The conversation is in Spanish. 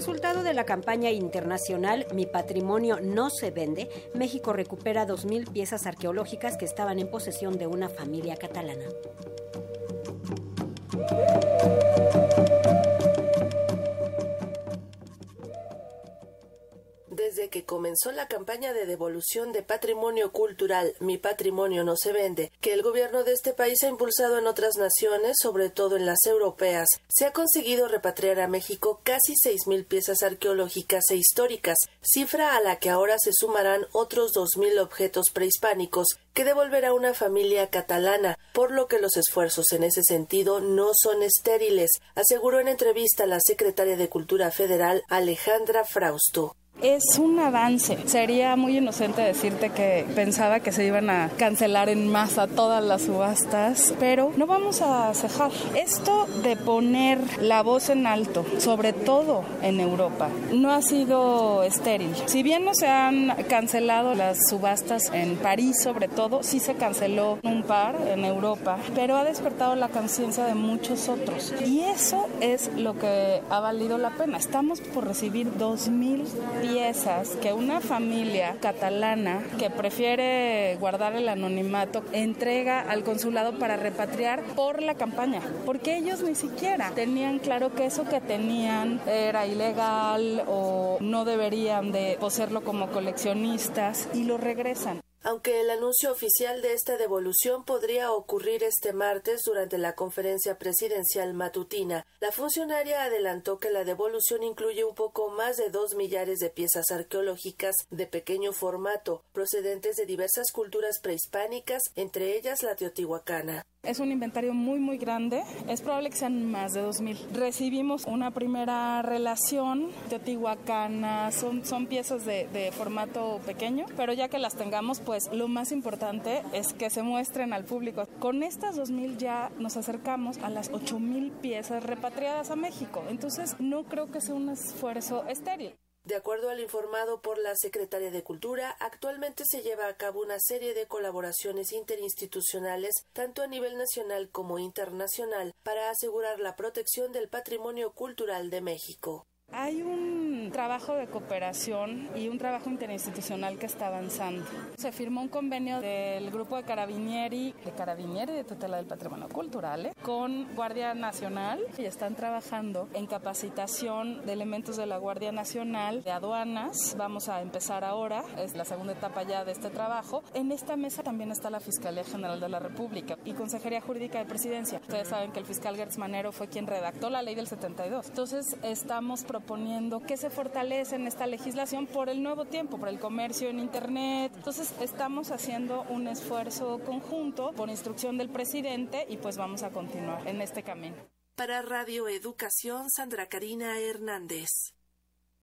resultado de la campaña internacional Mi patrimonio no se vende, México recupera 2.000 piezas arqueológicas que estaban en posesión de una familia catalana. Desde que comenzó la campaña de devolución de patrimonio cultural Mi patrimonio no se vende, que el gobierno de este país ha impulsado en otras naciones, sobre todo en las europeas, se ha conseguido repatriar a México casi 6.000 piezas arqueológicas e históricas, cifra a la que ahora se sumarán otros 2.000 objetos prehispánicos que devolverá una familia catalana, por lo que los esfuerzos en ese sentido no son estériles, aseguró en entrevista la secretaria de Cultura Federal Alejandra Frausto. Es un avance. Sería muy inocente decirte que pensaba que se iban a cancelar en masa todas las subastas, pero no vamos a cejar. Esto de poner la voz en alto, sobre todo en Europa, no ha sido estéril. Si bien no se han cancelado las subastas en París, sobre todo, sí se canceló un par en Europa, pero ha despertado la conciencia de muchos otros. Y eso es lo que ha valido la pena. Estamos por recibir 2.000 piezas que una familia catalana que prefiere guardar el anonimato entrega al consulado para repatriar por la campaña, porque ellos ni siquiera tenían claro que eso que tenían era ilegal o no deberían de poseerlo como coleccionistas y lo regresan. Aunque el anuncio oficial de esta devolución podría ocurrir este martes durante la conferencia presidencial matutina, la funcionaria adelantó que la devolución incluye un poco más de dos millares de piezas arqueológicas de pequeño formato, procedentes de diversas culturas prehispánicas, entre ellas la teotihuacana. Es un inventario muy muy grande, es probable que sean más de 2.000. Recibimos una primera relación teotihuacana, son, son piezas de, formato pequeño, pero ya que las tengamos, pues lo más importante es que se muestren al público. Con estas 2.000 ya nos acercamos a las 8.000 piezas repatriadas a México, entonces no creo que sea un esfuerzo estéril. De acuerdo al informado por la Secretaría de Cultura, actualmente se lleva a cabo una serie de colaboraciones interinstitucionales, tanto a nivel nacional como internacional, para asegurar la protección del patrimonio cultural de México. Hay un trabajo de cooperación y un trabajo interinstitucional que está avanzando. Se firmó un convenio del grupo de Carabinieri, de Carabinieri de tutela del patrimonio cultural, ¿eh? con Guardia Nacional y están trabajando en capacitación de elementos de la Guardia Nacional, de aduanas. Vamos a empezar ahora, es la segunda etapa ya de este trabajo. En esta mesa también está la Fiscalía General de la República y Consejería Jurídica de Presidencia. Ustedes saben que el fiscal Gertz Manero fue quien redactó la ley del 72. Entonces, estamos proponiendo que se fortalece en esta legislación por el nuevo tiempo, por el comercio en Internet. Entonces estamos haciendo un esfuerzo conjunto por instrucción del presidente y pues vamos a continuar en este camino. Para Radio Educación, Sandra Karina Hernández.